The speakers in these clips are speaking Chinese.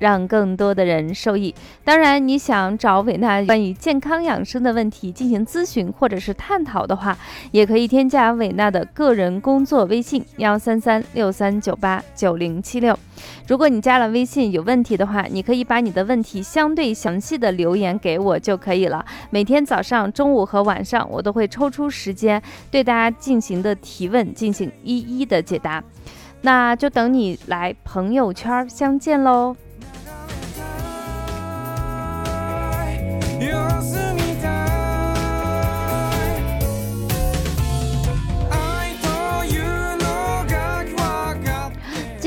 让更多的人受益。当然，你想找伟娜关于健康养生的问题进行咨询或者是探讨的话，也可以添加伟娜的个人工作微信：幺三三六三九八九零七六。如果你加了微信有问题的话，你可以把你的问题相对详细的留言给我就可以了。每天早上、中午和晚上，我都会抽出时间对大家进行的提问进行一一的解答。那就等你来朋友圈相见喽。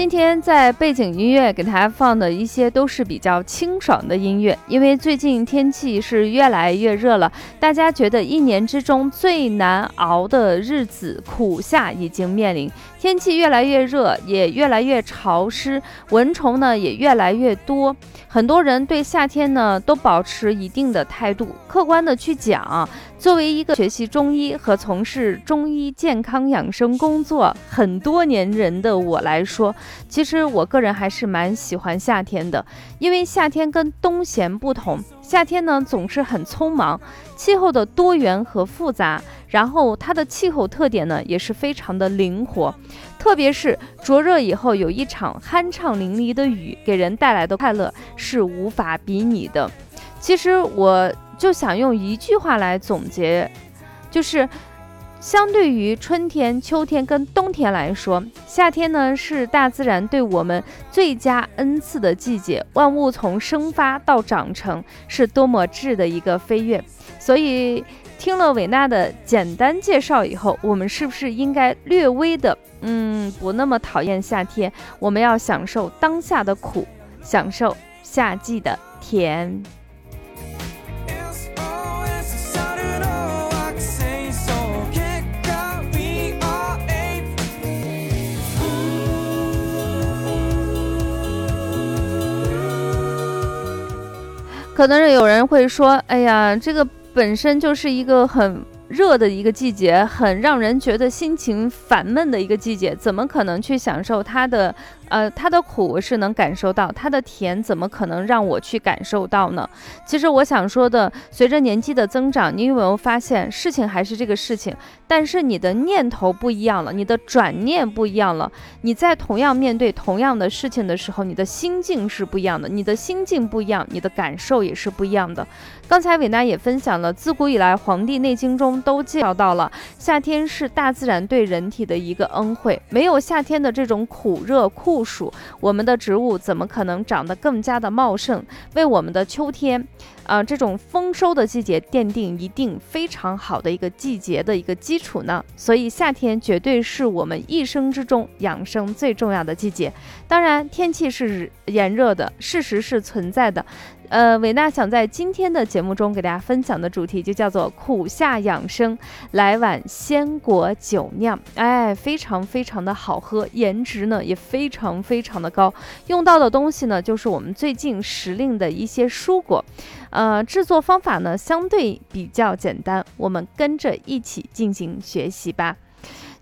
今天在背景音乐给大家放的一些都是比较清爽的音乐，因为最近天气是越来越热了，大家觉得一年之中最难熬的日子苦夏已经面临，天气越来越热，也越来越潮湿，蚊虫呢也越来越多，很多人对夏天呢都保持一定的态度。客观的去讲，作为一个学习中医和从事中医健康养生工作很多年人的我来说。其实我个人还是蛮喜欢夏天的，因为夏天跟冬闲不同，夏天呢总是很匆忙，气候的多元和复杂，然后它的气候特点呢也是非常的灵活，特别是灼热以后有一场酣畅淋漓的雨，给人带来的快乐是无法比拟的。其实我就想用一句话来总结，就是。相对于春天、秋天跟冬天来说，夏天呢是大自然对我们最佳恩赐的季节。万物从生发到长成，是多么质的一个飞跃。所以，听了伟娜的简单介绍以后，我们是不是应该略微的，嗯，不那么讨厌夏天？我们要享受当下的苦，享受夏季的甜。可能是有人会说：“哎呀，这个本身就是一个很热的一个季节，很让人觉得心情烦闷的一个季节，怎么可能去享受它的？”呃，它的苦我是能感受到，它的甜怎么可能让我去感受到呢？其实我想说的，随着年纪的增长，你有没有发现，事情还是这个事情，但是你的念头不一样了，你的转念不一样了。你在同样面对同样的事情的时候，你的心境是不一样的，你的心境不一样，你的感受也是不一样的。刚才伟娜也分享了，自古以来，《黄帝内经》中都介绍到了，夏天是大自然对人体的一个恩惠，没有夏天的这种苦热酷。暑，我们的植物怎么可能长得更加的茂盛，为我们的秋天，啊，这种丰收的季节奠定一定非常好的一个季节的一个基础呢？所以夏天绝对是我们一生之中养生最重要的季节。当然，天气是炎热的，事实是存在的。呃，伟娜想在今天的节目中给大家分享的主题就叫做苦夏养生，来碗鲜果酒酿，哎，非常非常的好喝，颜值呢也非常非常的高。用到的东西呢就是我们最近时令的一些蔬果，呃，制作方法呢相对比较简单，我们跟着一起进行学习吧。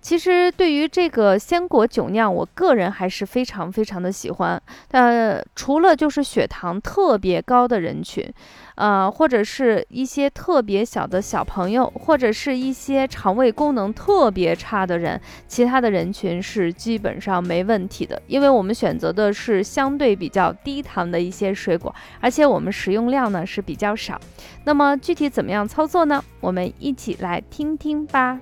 其实对于这个鲜果酒酿，我个人还是非常非常的喜欢。呃，除了就是血糖特别高的人群，呃，或者是一些特别小的小朋友，或者是一些肠胃功能特别差的人，其他的人群是基本上没问题的。因为我们选择的是相对比较低糖的一些水果，而且我们食用量呢是比较少。那么具体怎么样操作呢？我们一起来听听吧。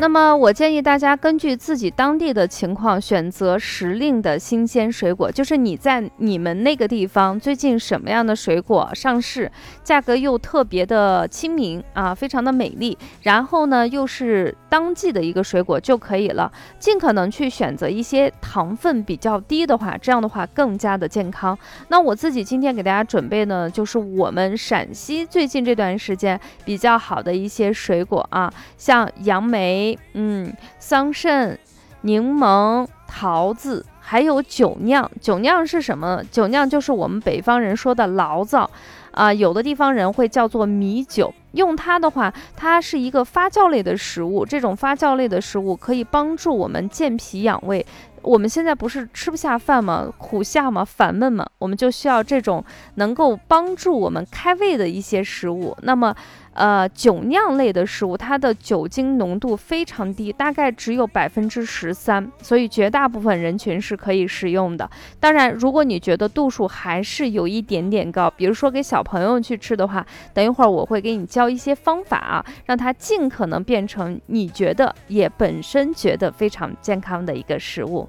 那么，我建议大家根据自己当地的情况选择时令的新鲜水果。就是你在你们那个地方最近什么样的水果上市，价格又特别的亲民啊，非常的美丽，然后呢又是当季的一个水果就可以了。尽可能去选择一些糖分比较低的话，这样的话更加的健康。那我自己今天给大家准备呢，就是我们陕西最近这段时间比较好的一些水果啊，像杨梅、嗯桑葚、柠檬、桃子。还有酒酿，酒酿是什么？酒酿就是我们北方人说的醪糟，啊，有的地方人会叫做米酒。用它的话，它是一个发酵类的食物，这种发酵类的食物可以帮助我们健脾养胃。我们现在不是吃不下饭吗？苦下吗？烦闷吗？我们就需要这种能够帮助我们开胃的一些食物。那么。呃，酒酿类的食物，它的酒精浓度非常低，大概只有百分之十三，所以绝大部分人群是可以食用的。当然，如果你觉得度数还是有一点点高，比如说给小朋友去吃的话，等一会儿我会给你教一些方法啊，让它尽可能变成你觉得也本身觉得非常健康的一个食物。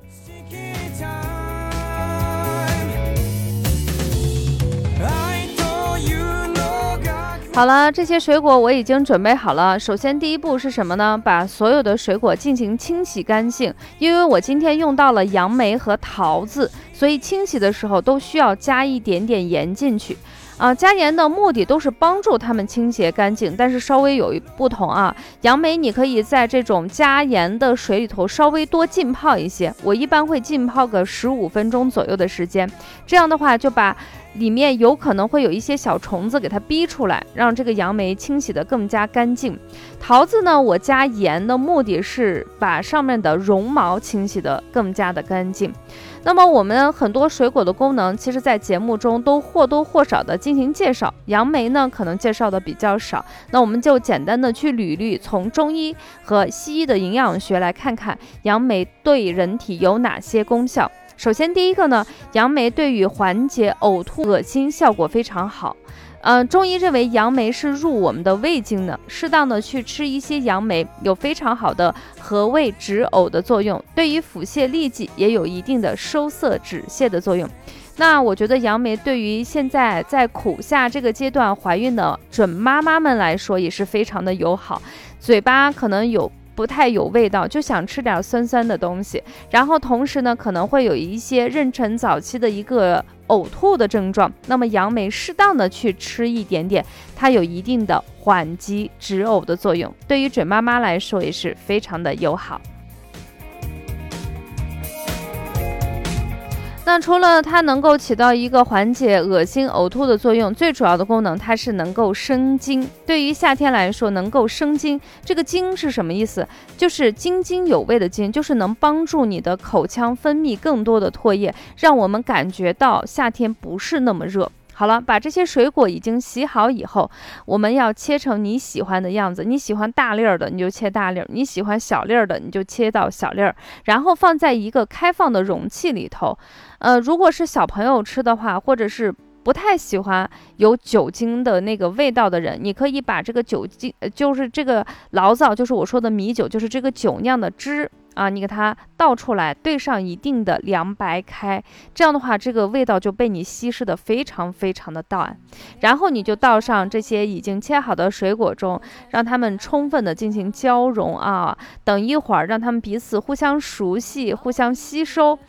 好了，这些水果我已经准备好了。首先，第一步是什么呢？把所有的水果进行清洗干净。因为我今天用到了杨梅和桃子，所以清洗的时候都需要加一点点盐进去。啊，加盐的目的都是帮助它们清洁干净，但是稍微有一不同啊。杨梅你可以在这种加盐的水里头稍微多浸泡一些，我一般会浸泡个十五分钟左右的时间，这样的话就把。里面有可能会有一些小虫子，给它逼出来，让这个杨梅清洗的更加干净。桃子呢，我加盐的目的是把上面的绒毛清洗的更加的干净。那么我们很多水果的功能，其实在节目中都或多或少的进行介绍。杨梅呢，可能介绍的比较少，那我们就简单的去捋捋，从中医和西医的营养学来看看杨梅对人体有哪些功效。首先，第一个呢，杨梅对于缓解呕吐、恶心效果非常好。嗯，中医认为杨梅是入我们的胃经的，适当的去吃一些杨梅，有非常好的和胃止呕的作用，对于腹泻痢疾也有一定的收涩止泻的作用。那我觉得杨梅对于现在在苦夏这个阶段怀孕的准妈妈们来说也是非常的友好，嘴巴可能有。不太有味道，就想吃点酸酸的东西，然后同时呢，可能会有一些妊娠早期的一个呕吐的症状。那么杨梅适当的去吃一点点，它有一定的缓急止呕的作用，对于准妈妈来说也是非常的友好。那除了它能够起到一个缓解恶心呕吐的作用，最主要的功能，它是能够生津。对于夏天来说，能够生津，这个津是什么意思？就是津津有味的津，就是能帮助你的口腔分泌更多的唾液，让我们感觉到夏天不是那么热。好了，把这些水果已经洗好以后，我们要切成你喜欢的样子。你喜欢大粒儿的，你就切大粒儿；你喜欢小粒儿的，你就切到小粒儿，然后放在一个开放的容器里头。呃，如果是小朋友吃的话，或者是不太喜欢有酒精的那个味道的人，你可以把这个酒精，就是这个醪糟，就是我说的米酒，就是这个酒酿的汁。啊，你给它倒出来，兑上一定的凉白开，这样的话，这个味道就被你稀释的非常非常的淡。然后你就倒上这些已经切好的水果中，让它们充分的进行交融啊。等一会儿，让它们彼此互相熟悉、互相吸收。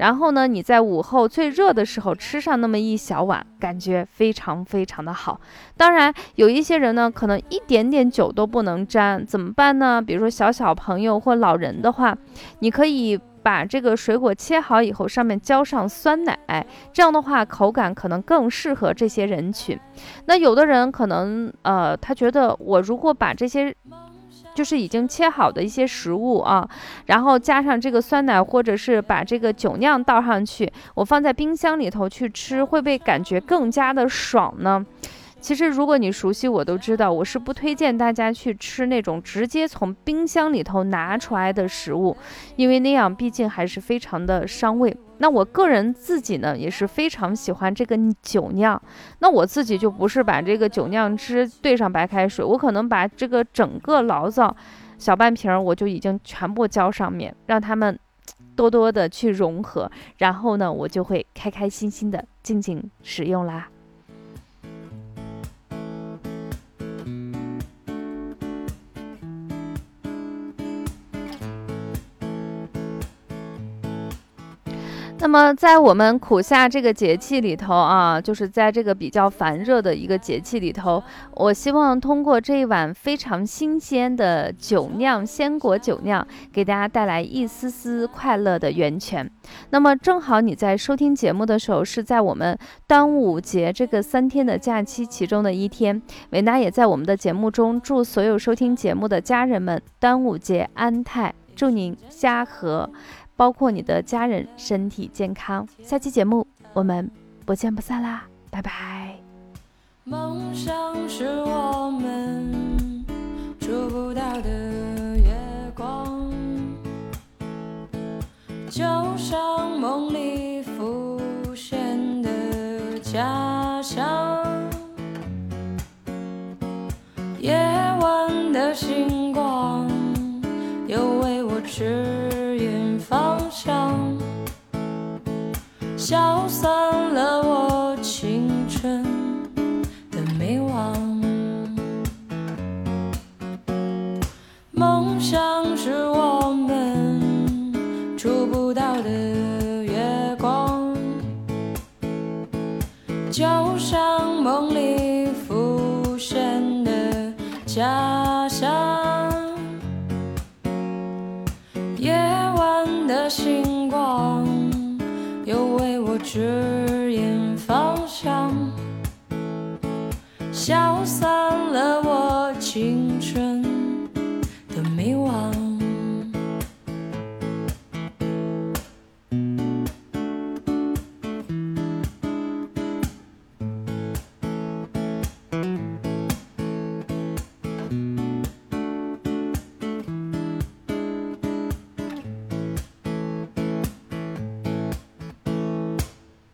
然后呢，你在午后最热的时候吃上那么一小碗，感觉非常非常的好。当然，有一些人呢，可能一点点酒都不能沾，怎么办呢？比如说小小朋友或老人的话，你可以把这个水果切好以后，上面浇上酸奶，这样的话口感可能更适合这些人群。那有的人可能，呃，他觉得我如果把这些。就是已经切好的一些食物啊，然后加上这个酸奶，或者是把这个酒酿倒上去，我放在冰箱里头去吃，会不会感觉更加的爽呢？其实如果你熟悉我都知道，我是不推荐大家去吃那种直接从冰箱里头拿出来的食物，因为那样毕竟还是非常的伤胃。那我个人自己呢，也是非常喜欢这个酒酿。那我自己就不是把这个酒酿汁兑上白开水，我可能把这个整个醪糟小半瓶儿，我就已经全部浇上面，让他们多多的去融合。然后呢，我就会开开心心的进行使用啦。那么，在我们苦夏这个节气里头啊，就是在这个比较烦热的一个节气里头，我希望通过这一碗非常新鲜的酒酿鲜果酒酿，给大家带来一丝丝快乐的源泉。那么，正好你在收听节目的时候，是在我们端午节这个三天的假期其中的一天。维娜也在我们的节目中祝所有收听节目的家人们端午节安泰，祝您家和。包括你的家人身体健康。下期节目我们不见不散啦，拜拜。梦想是我们触不到的月光，就像梦里浮现的家乡。夜晚的星光，又为我指。方向，消散了我青春的迷惘。梦想是我们触不到的月光，就像梦里浮现的家乡。星光，又为我指